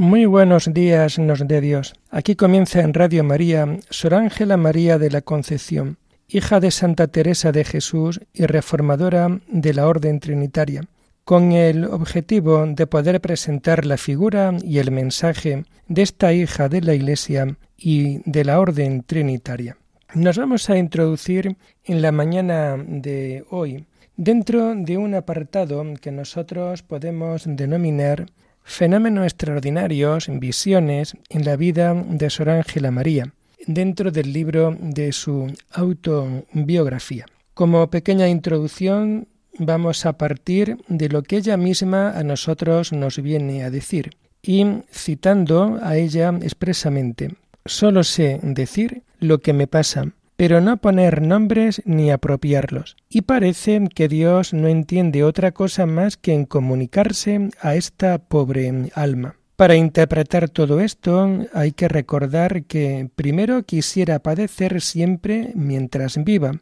Muy buenos días nos dé Dios. Aquí comienza en Radio María Sor Ángela María de la Concepción, hija de Santa Teresa de Jesús y reformadora de la Orden Trinitaria, con el objetivo de poder presentar la figura y el mensaje de esta hija de la Iglesia y de la Orden Trinitaria. Nos vamos a introducir en la mañana de hoy dentro de un apartado que nosotros podemos denominar fenómenos extraordinarios, visiones en la vida de Sor Ángela María, dentro del libro de su autobiografía. Como pequeña introducción, vamos a partir de lo que ella misma a nosotros nos viene a decir, y citando a ella expresamente, solo sé decir lo que me pasa, pero no poner nombres ni apropiarlos. Y parece que Dios no entiende otra cosa más que en comunicarse a esta pobre alma. Para interpretar todo esto hay que recordar que primero quisiera padecer siempre mientras viva,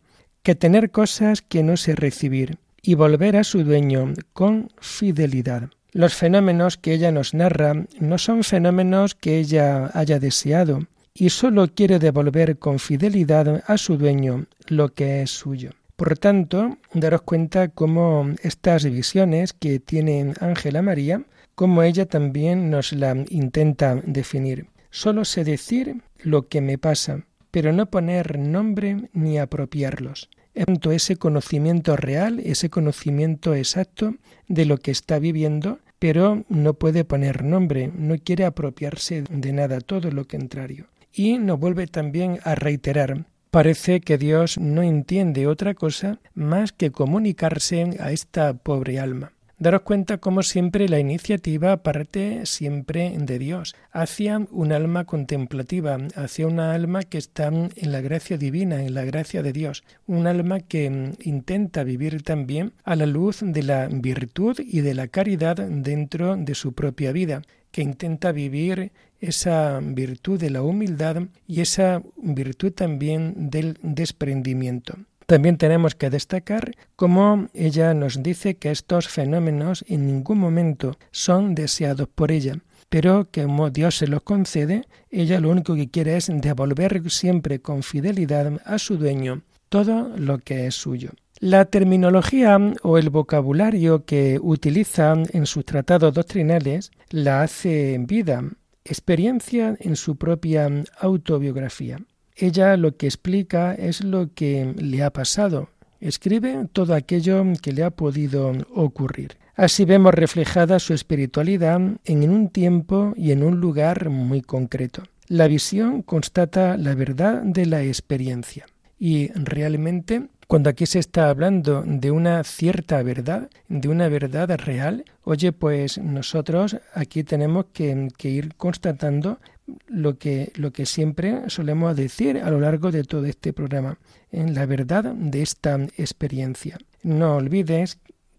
que tener cosas que no sé recibir, y volver a su dueño con fidelidad. Los fenómenos que ella nos narra no son fenómenos que ella haya deseado, y sólo quiere devolver con fidelidad a su dueño lo que es suyo. Por tanto, daros cuenta cómo estas visiones que tiene Ángela María, como ella también nos la intenta definir. Solo sé decir lo que me pasa, pero no poner nombre ni apropiarlos. Tanto ese conocimiento real, ese conocimiento exacto de lo que está viviendo, pero no puede poner nombre, no quiere apropiarse de nada, todo lo contrario. Y nos vuelve también a reiterar, parece que Dios no entiende otra cosa más que comunicarse a esta pobre alma. Daros cuenta como siempre la iniciativa parte siempre de Dios, hacia un alma contemplativa, hacia una alma que está en la gracia divina, en la gracia de Dios, un alma que intenta vivir también a la luz de la virtud y de la caridad dentro de su propia vida, que intenta vivir esa virtud de la humildad y esa virtud también del desprendimiento. También tenemos que destacar cómo ella nos dice que estos fenómenos en ningún momento son deseados por ella, pero que como Dios se los concede, ella lo único que quiere es devolver siempre con fidelidad a su dueño todo lo que es suyo. La terminología o el vocabulario que utiliza en sus tratados doctrinales la hace vida experiencia en su propia autobiografía. Ella lo que explica es lo que le ha pasado, escribe todo aquello que le ha podido ocurrir. Así vemos reflejada su espiritualidad en un tiempo y en un lugar muy concreto. La visión constata la verdad de la experiencia y realmente cuando aquí se está hablando de una cierta verdad, de una verdad real, oye, pues nosotros aquí tenemos que, ir constatando lo que, lo que siempre solemos decir a lo largo de todo este programa, en la verdad de esta experiencia. No olvides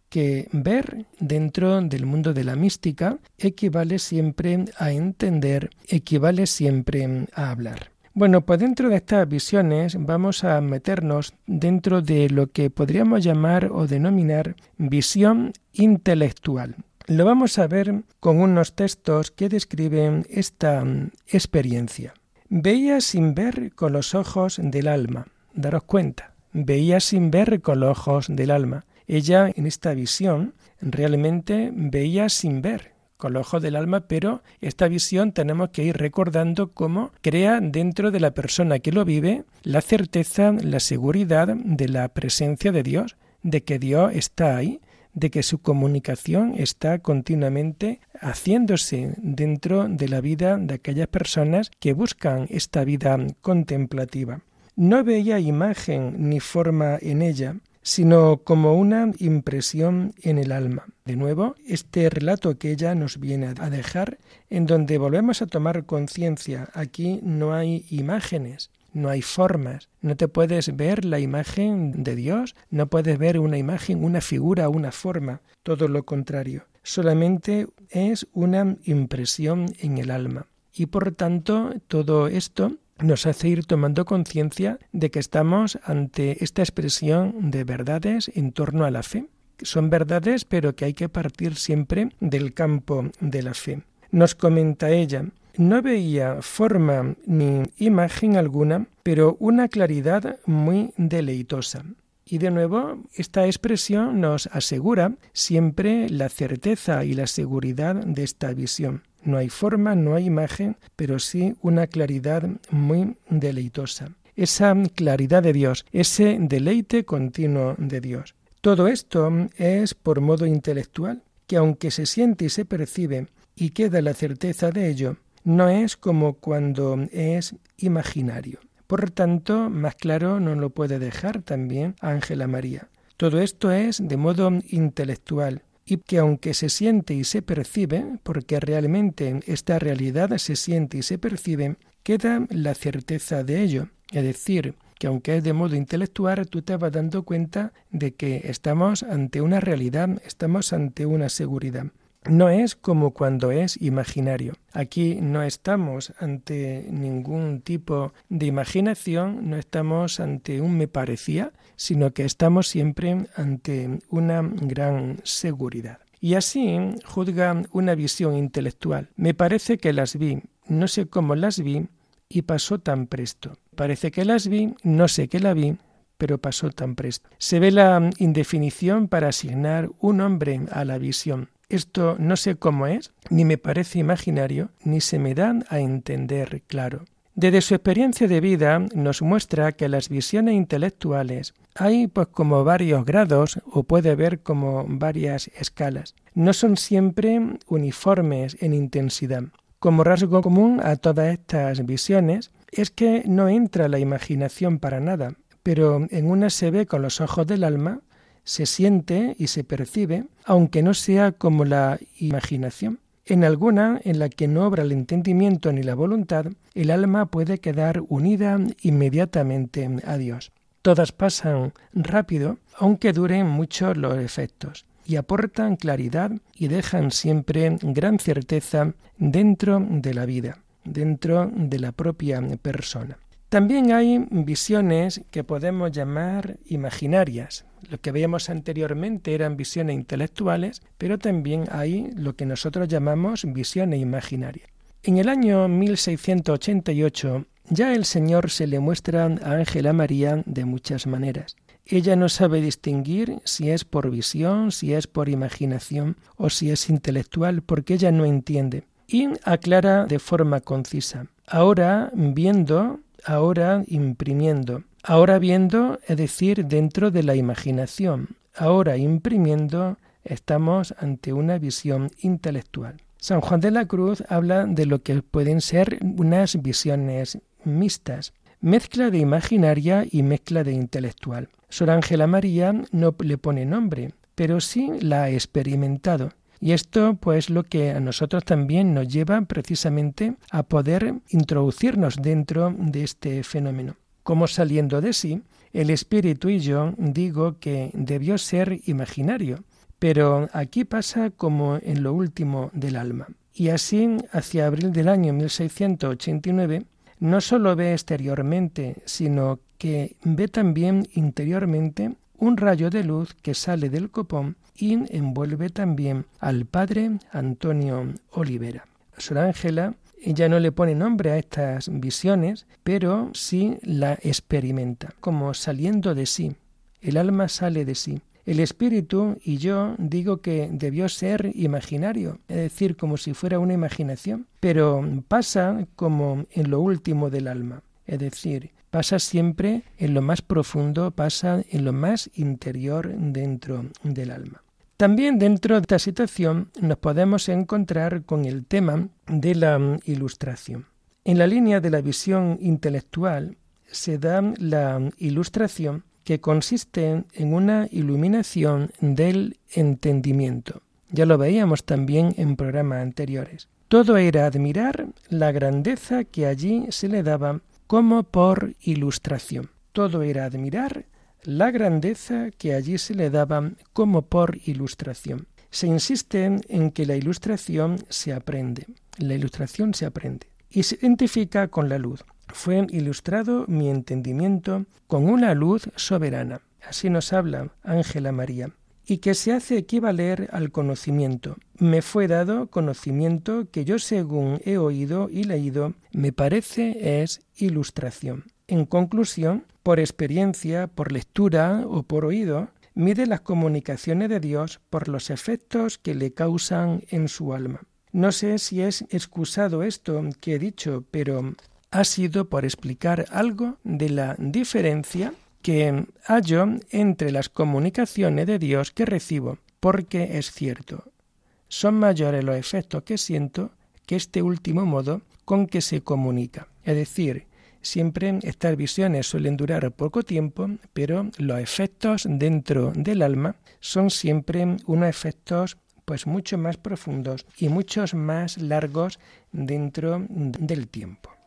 que ver dentro del mundo de la mística equivale siempre a entender, equivale siempre a hablar. Bueno, pues dentro de estas visiones vamos a meternos dentro de lo que podríamos llamar o denominar visión intelectual. Lo vamos a ver con unos textos que describen esta mm, experiencia. Veía sin ver con los ojos del alma. Daros cuenta, veía sin ver con los ojos del alma. Ella en esta visión realmente veía sin ver, con los ojos del alma, pero esta visión tenemos que ir recordando cómo crea dentro de la persona que lo vive la certeza, la seguridad de la presencia de Dios, de que Dios está ahí, de que su comunicación está continuamente haciéndose dentro de la vida de aquellas personas que buscan esta vida contemplativa. no veía imagen ni forma en ella, sino como una impresión en el alma. De nuevo, este relato que ella nos viene a dejar, en donde volvemos a tomar conciencia, aquí no hay imágenes, no hay formas, no te puedes ver la imagen de Dios, no puedes ver una imagen, una figura, una forma, todo lo contrario, solamente es una impresión en el alma. Y por tanto, todo esto nos hace ir tomando conciencia de que estamos ante esta expresión de verdades en torno a la fe. Son verdades, pero que hay que partir siempre del campo de la fe. Nos comenta ella, no veía forma ni imagen alguna, pero una claridad muy deleitosa. Y de nuevo, esta expresión nos asegura siempre la certeza y la seguridad de esta visión. No hay forma, no hay imagen, pero sí una claridad muy deleitosa. Esa claridad de Dios, ese deleite continuo de Dios. Todo esto es por modo intelectual, que aunque se siente y se percibe y queda la certeza de ello, no es como cuando es imaginario. Por tanto, más claro no lo puede dejar también Ángela María. Todo esto es de modo intelectual, y que aunque se siente y se percibe, porque realmente esta realidad se siente y se percibe, queda la certeza de ello, es decir, que aunque es de modo intelectual, tú te vas dando cuenta de que estamos ante una realidad, estamos ante una seguridad. No es como cuando es imaginario. Aquí no estamos ante ningún tipo de imaginación, no estamos ante un me parecía, sino que estamos siempre ante una gran seguridad. Y así juzga una visión intelectual. Me parece que las vi, no sé cómo las vi, y pasó tan presto. Parece que las vi, no sé qué la vi, pero pasó tan presto. Se ve la indefinición para asignar un nombre a la visión. Esto no sé cómo es, ni me parece imaginario, ni se me dan a entender claro. Desde su experiencia de vida nos muestra que las visiones intelectuales hay pues como varios grados o puede haber como varias escalas. No son siempre uniformes en intensidad. Como rasgo común a todas estas visiones es que no entra la imaginación para nada, pero en una se ve con los ojos del alma se siente y se percibe, aunque no sea como la imaginación. En alguna en la que no obra el entendimiento ni la voluntad, el alma puede quedar unida inmediatamente a Dios. Todas pasan rápido, aunque duren mucho los efectos, y aportan claridad y dejan siempre gran certeza dentro de la vida, dentro de la propia persona. También hay visiones que podemos llamar imaginarias. Lo que veíamos anteriormente eran visiones intelectuales, pero también hay lo que nosotros llamamos visiones imaginarias. En el año 1688 ya el Señor se le muestra a Ángela María de muchas maneras. Ella no sabe distinguir si es por visión, si es por imaginación o si es intelectual, porque ella no entiende. Y aclara de forma concisa. Ahora, viendo, ahora imprimiendo. Ahora viendo, es decir, dentro de la imaginación. Ahora imprimiendo, estamos ante una visión intelectual. San Juan de la Cruz habla de lo que pueden ser unas visiones mixtas, mezcla de imaginaria y mezcla de intelectual. Sor Ángela María no le pone nombre, pero sí la ha experimentado. Y esto pues lo que a nosotros también nos lleva precisamente a poder introducirnos dentro de este fenómeno. Como saliendo de sí, el espíritu y yo digo que debió ser imaginario, pero aquí pasa como en lo último del alma. Y así, hacia abril del año 1689, no sólo ve exteriormente, sino que ve también interiormente un rayo de luz que sale del copón y envuelve también al padre Antonio Olivera. Sor Ángela ella no le pone nombre a estas visiones, pero sí la experimenta, como saliendo de sí. El alma sale de sí. El espíritu y yo digo que debió ser imaginario, es decir, como si fuera una imaginación, pero pasa como en lo último del alma, es decir, pasa siempre en lo más profundo, pasa en lo más interior dentro del alma. También dentro de esta situación nos podemos encontrar con el tema de la ilustración. En la línea de la visión intelectual se da la ilustración que consiste en una iluminación del entendimiento. Ya lo veíamos también en programas anteriores. Todo era admirar la grandeza que allí se le daba como por ilustración. Todo era admirar la grandeza que allí se le daba como por ilustración. Se insiste en que la ilustración se aprende. La ilustración se aprende y se identifica con la luz. Fue ilustrado mi entendimiento con una luz soberana. Así nos habla Ángela María y que se hace equivaler al conocimiento. Me fue dado conocimiento que yo según he oído y leído, me parece es ilustración. En conclusión, por experiencia, por lectura o por oído, mide las comunicaciones de Dios por los efectos que le causan en su alma. No sé si es excusado esto que he dicho, pero ha sido por explicar algo de la diferencia que hallo entre las comunicaciones de Dios que recibo, porque es cierto, son mayores los efectos que siento que este último modo con que se comunica. Es decir, siempre estas visiones suelen durar poco tiempo, pero los efectos dentro del alma son siempre unos efectos pues mucho más profundos y muchos más largos dentro del tiempo.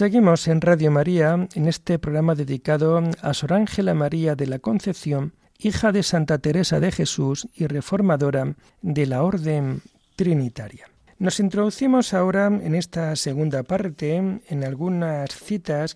Seguimos en Radio María en este programa dedicado a Sor Ángela María de la Concepción, hija de Santa Teresa de Jesús y reformadora de la Orden Trinitaria. Nos introducimos ahora en esta segunda parte en algunas citas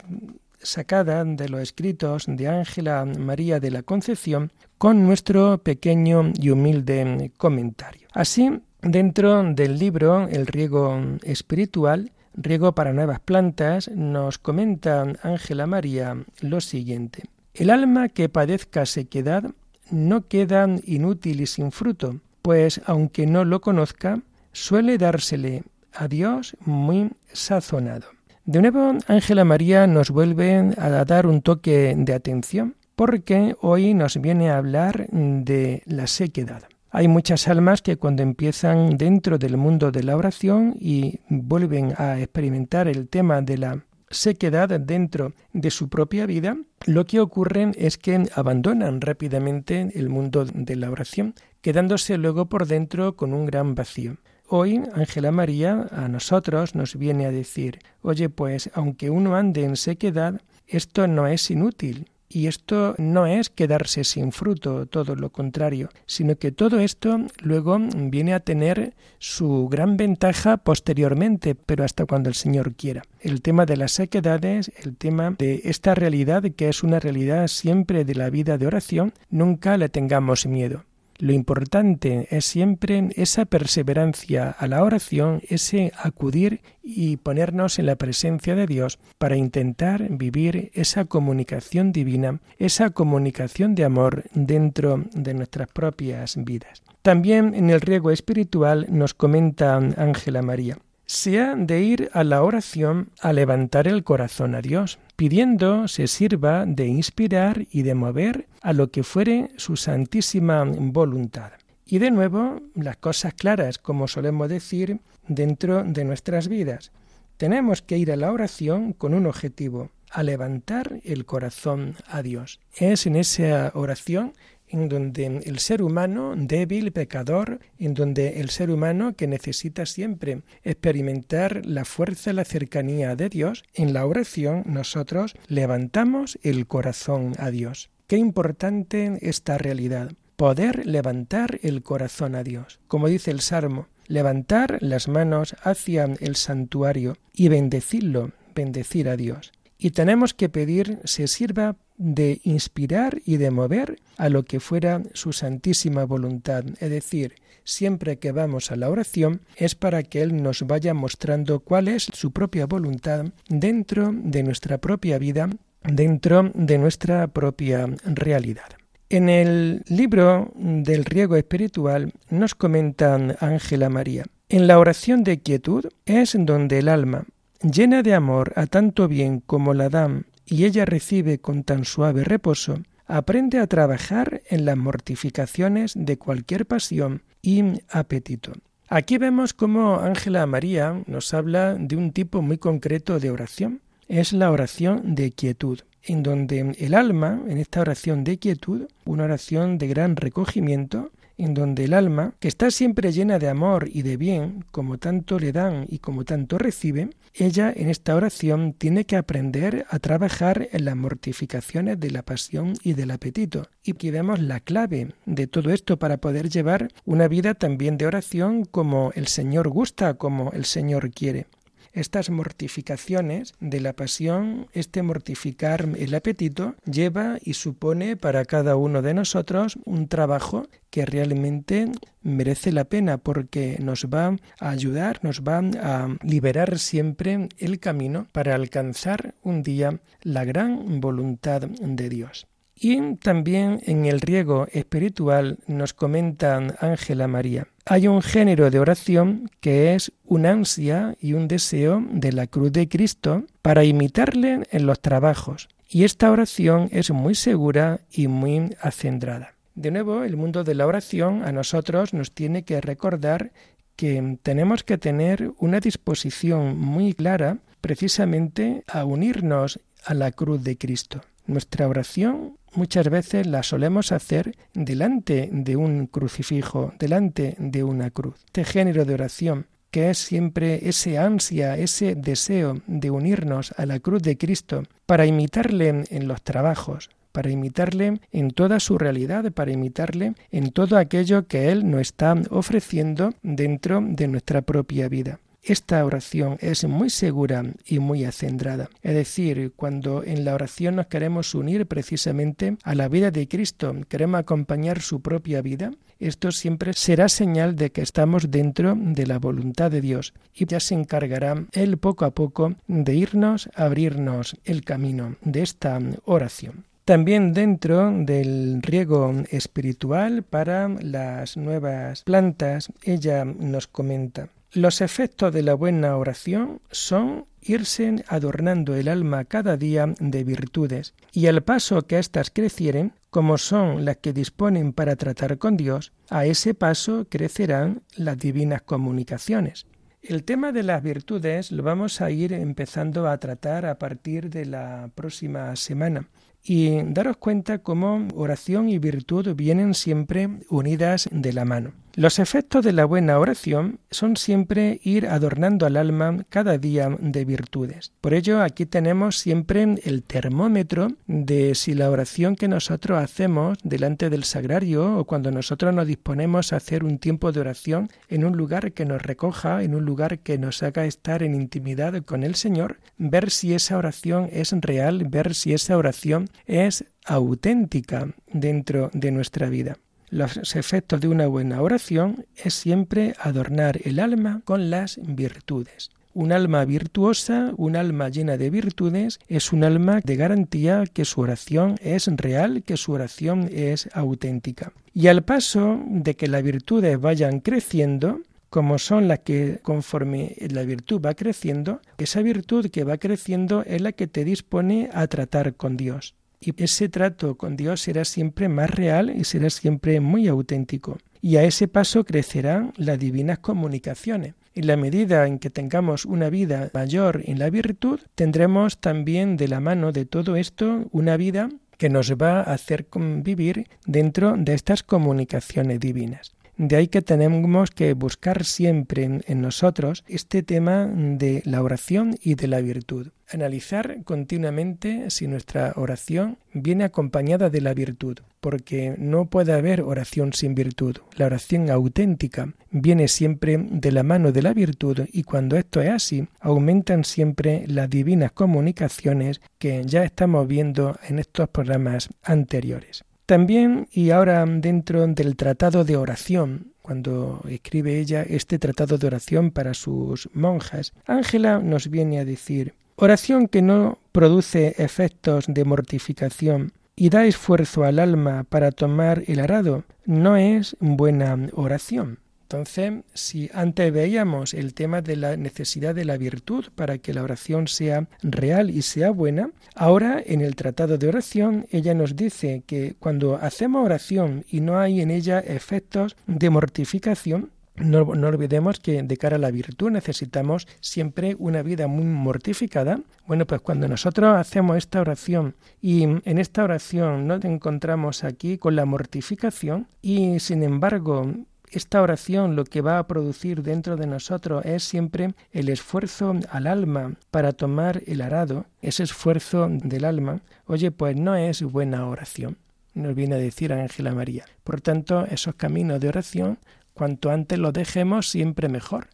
sacadas de los escritos de Ángela María de la Concepción con nuestro pequeño y humilde comentario. Así, dentro del libro El riego espiritual, Riego para nuevas plantas, nos comenta Ángela María lo siguiente. El alma que padezca sequedad no queda inútil y sin fruto, pues aunque no lo conozca, suele dársele a Dios muy sazonado. De nuevo, Ángela María nos vuelve a dar un toque de atención, porque hoy nos viene a hablar de la sequedad. Hay muchas almas que cuando empiezan dentro del mundo de la oración y vuelven a experimentar el tema de la sequedad dentro de su propia vida, lo que ocurre es que abandonan rápidamente el mundo de la oración, quedándose luego por dentro con un gran vacío. Hoy Ángela María a nosotros nos viene a decir, oye pues aunque uno ande en sequedad, esto no es inútil, y esto no es quedarse sin fruto, todo lo contrario, sino que todo esto luego viene a tener su gran ventaja posteriormente, pero hasta cuando el Señor quiera. El tema de las sequedades, el tema de esta realidad que es una realidad siempre de la vida de oración, nunca le tengamos miedo. Lo importante es siempre esa perseverancia a la oración, ese acudir y ponernos en la presencia de Dios para intentar vivir esa comunicación divina, esa comunicación de amor dentro de nuestras propias vidas. También en el riego espiritual nos comenta Ángela María. se de ir a la oración a levantar el corazón a Dios, pidiendo se sirva de inspirar y de mover a lo que fuere su santísima voluntad. Y de nuevo, las cosas claras, como solemos decir, dentro de nuestras vidas. Tenemos que ir a la oración con un objetivo, a levantar el corazón a Dios. Es en esa oración en donde el ser humano débil, pecador, en donde el ser humano que necesita siempre experimentar la fuerza, la cercanía de Dios, en la oración nosotros levantamos el corazón a Dios. Qué importante esta realidad, poder levantar el corazón a Dios. Como dice el Salmo, levantar las manos hacia el santuario y bendecirlo, bendecir a Dios. Y tenemos que pedir se sirva de inspirar y de mover a lo que fuera su santísima voluntad. Es decir, siempre que vamos a la oración es para que Él nos vaya mostrando cuál es su propia voluntad dentro de nuestra propia vida, dentro de nuestra propia realidad. En el libro del riego espiritual nos comentan Ángela María, en la oración de quietud es donde el alma, llena de amor a tanto bien como la dan y ella recibe con tan suave reposo, aprende a trabajar en las mortificaciones de cualquier pasión y apetito. Aquí vemos cómo Ángela María nos habla de un tipo muy concreto de oración. Es la oración de quietud, en donde el alma, en esta oración de quietud, una oración de gran recogimiento, en donde el alma, que está siempre llena de amor y de bien, como tanto le dan y como tanto recibe, ella en esta oración tiene que aprender a trabajar en las mortificaciones de la pasión y del apetito. Y aquí vemos la clave de todo esto para poder llevar una vida también de oración como el Señor gusta, como el Señor quiere estas mortificaciones de la pasión, este mortificar el apetito, lleva y supone para cada uno de nosotros un trabajo que realmente merece la pena porque nos va a ayudar, nos va a liberar siempre el camino para alcanzar un día la gran voluntad de Dios. Y también en el riego espiritual nos comentan Ángela María. Hay un género de oración que es una ansia y un deseo de la cruz de Cristo para imitarle en los trabajos. Y esta oración es muy segura y muy acendrada. De nuevo, el mundo de la oración a nosotros nos tiene que recordar que tenemos que tener una disposición muy clara precisamente a unirnos a la cruz de Cristo. Nuestra oración muchas veces la solemos hacer delante de un crucifijo, delante de una cruz. Este género de oración que es siempre ese ansia, ese deseo de unirnos a la cruz de Cristo para imitarle en los trabajos, para imitarle en toda su realidad, para imitarle en todo aquello que Él nos está ofreciendo dentro de nuestra propia vida. Esta oración es muy segura y muy acendrada. Es decir, cuando en la oración nos queremos unir precisamente a la vida de Cristo, queremos acompañar su propia vida, esto siempre será señal de que estamos dentro de la voluntad de Dios y ya se encargará Él poco a poco de irnos a abrirnos el camino de esta oración. También dentro del riego espiritual para las nuevas plantas, ella nos comenta, los efectos de la buena oración son irse adornando el alma cada día de virtudes, y al paso que éstas crecieren, como son las que disponen para tratar con Dios, a ese paso crecerán las divinas comunicaciones. El tema de las virtudes lo vamos a ir empezando a tratar a partir de la próxima semana y daros cuenta cómo oración y virtud vienen siempre unidas de la mano. Los efectos de la buena oración son siempre ir adornando al alma cada día de virtudes. Por ello aquí tenemos siempre el termómetro de si la oración que nosotros hacemos delante del sagrario o cuando nosotros nos disponemos a hacer un tiempo de oración en un lugar que nos recoja, en un lugar que nos haga estar en intimidad con el Señor, ver si esa oración es real, ver si esa oración es auténtica dentro de nuestra vida. Los efectos de una buena oración es siempre adornar el alma con las virtudes. Un alma virtuosa, un alma llena de virtudes, es un alma de garantía que su oración es real, que su oración es auténtica. Y al paso de que las virtudes vayan creciendo, como son las que conforme la virtud va creciendo, esa virtud que va creciendo es la que te dispone a tratar con Dios. Y ese trato con Dios será siempre más real y será siempre muy auténtico. Y a ese paso crecerán las divinas comunicaciones. En la medida en que tengamos una vida mayor en la virtud, tendremos también de la mano de todo esto una vida que nos va a hacer convivir dentro de estas comunicaciones divinas. De ahí que tenemos que buscar siempre en, nosotros este tema de la oración y de la virtud. Analizar continuamente si nuestra oración viene acompañada de la virtud, porque no puede haber oración sin virtud. La oración auténtica viene siempre de la mano de la virtud y cuando esto es así, aumentan siempre las divinas comunicaciones que ya estamos viendo en estos programas anteriores. También, y ahora dentro del tratado de oración, cuando escribe ella este tratado de oración para sus monjas, Ángela nos viene a decir, oración que no produce efectos de mortificación y da esfuerzo al alma para tomar el arado, no es buena oración. Entonces, si antes veíamos el tema de la necesidad de la virtud para que la oración sea real y sea buena, ahora en el tratado de oración ella nos dice que cuando hacemos oración y no hay en ella efectos de mortificación, no, olvidemos que de cara a la virtud necesitamos siempre una vida muy mortificada. Bueno, pues cuando nosotros hacemos esta oración y en esta oración nos encontramos aquí con la mortificación y sin embargo esta oración lo que va a producir dentro de nosotros es siempre el esfuerzo al alma para tomar el arado, ese esfuerzo del alma, oye, pues no es buena oración, nos viene a decir Ángela María. Por tanto, esos caminos de oración, cuanto antes los dejemos, siempre mejor,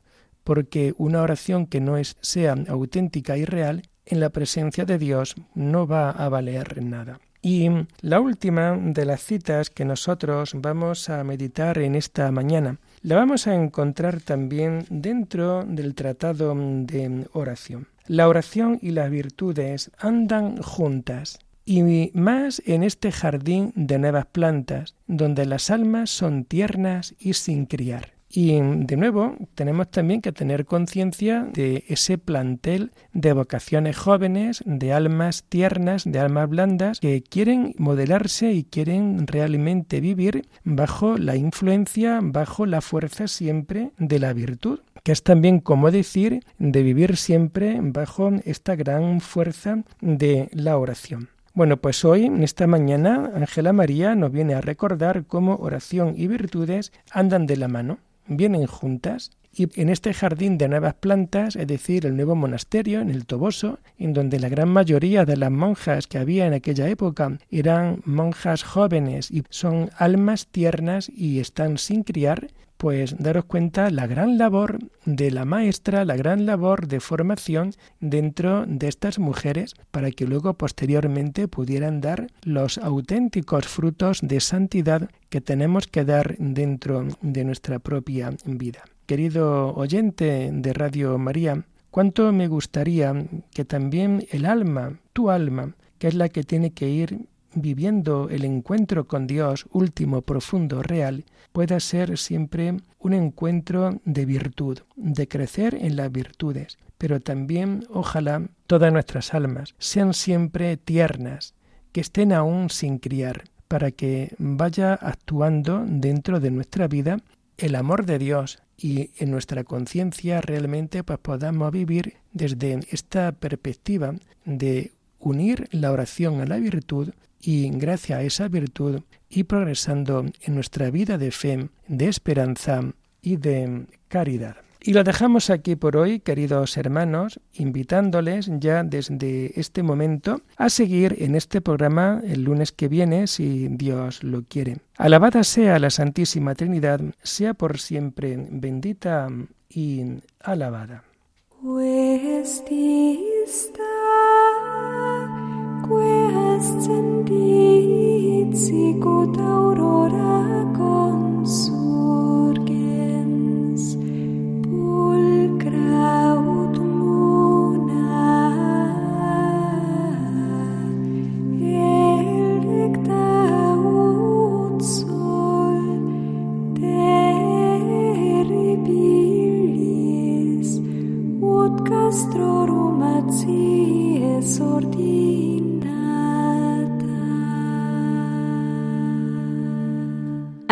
porque una oración que no es, sea auténtica y real, en la presencia de Dios no va a valer nada. Y la última de las citas que nosotros vamos a meditar en esta mañana, la vamos a encontrar también dentro del tratado de oración. La oración y las virtudes andan juntas, y más en este jardín de nuevas plantas, donde las almas son tiernas y sin criar. Y de nuevo, tenemos también que tener conciencia de ese plantel de vocaciones jóvenes, de almas tiernas, de almas blandas, que quieren modelarse y quieren realmente vivir bajo la influencia, bajo la fuerza siempre de la virtud que es también como decir de vivir siempre bajo esta gran fuerza de la oración. Bueno, pues hoy, en esta mañana, Ángela María nos viene a recordar cómo oración y virtudes andan de la mano vienen juntas y en este jardín de nuevas plantas, es decir, el nuevo monasterio en el Toboso, en donde la gran mayoría de las monjas que había en aquella época eran monjas jóvenes y son almas tiernas y están sin criar, pues daros cuenta la gran labor de la maestra, la gran labor de formación dentro de estas mujeres para que luego posteriormente pudieran dar los auténticos frutos de santidad que tenemos que dar dentro de nuestra propia vida. Querido oyente de Radio María, cuánto me gustaría que también el alma, tu alma, que es la que tiene que ir viviendo el encuentro con Dios último, profundo, real, pueda ser siempre un encuentro de virtud, de crecer en las virtudes, pero también ojalá todas nuestras almas sean siempre tiernas, que estén aún sin criar, para que vaya actuando dentro de nuestra vida el amor de Dios y en nuestra conciencia realmente pues podamos vivir desde esta perspectiva de unir la oración a la virtud y gracias a esa virtud y progresando en nuestra vida de fe, de esperanza y de caridad. Y lo dejamos aquí por hoy, queridos hermanos, invitándoles ya desde este momento a seguir en este programa el lunes que viene, si Dios lo quiere. Alabada sea la Santísima Trinidad, sea por siempre bendita y alabada. sicut aurora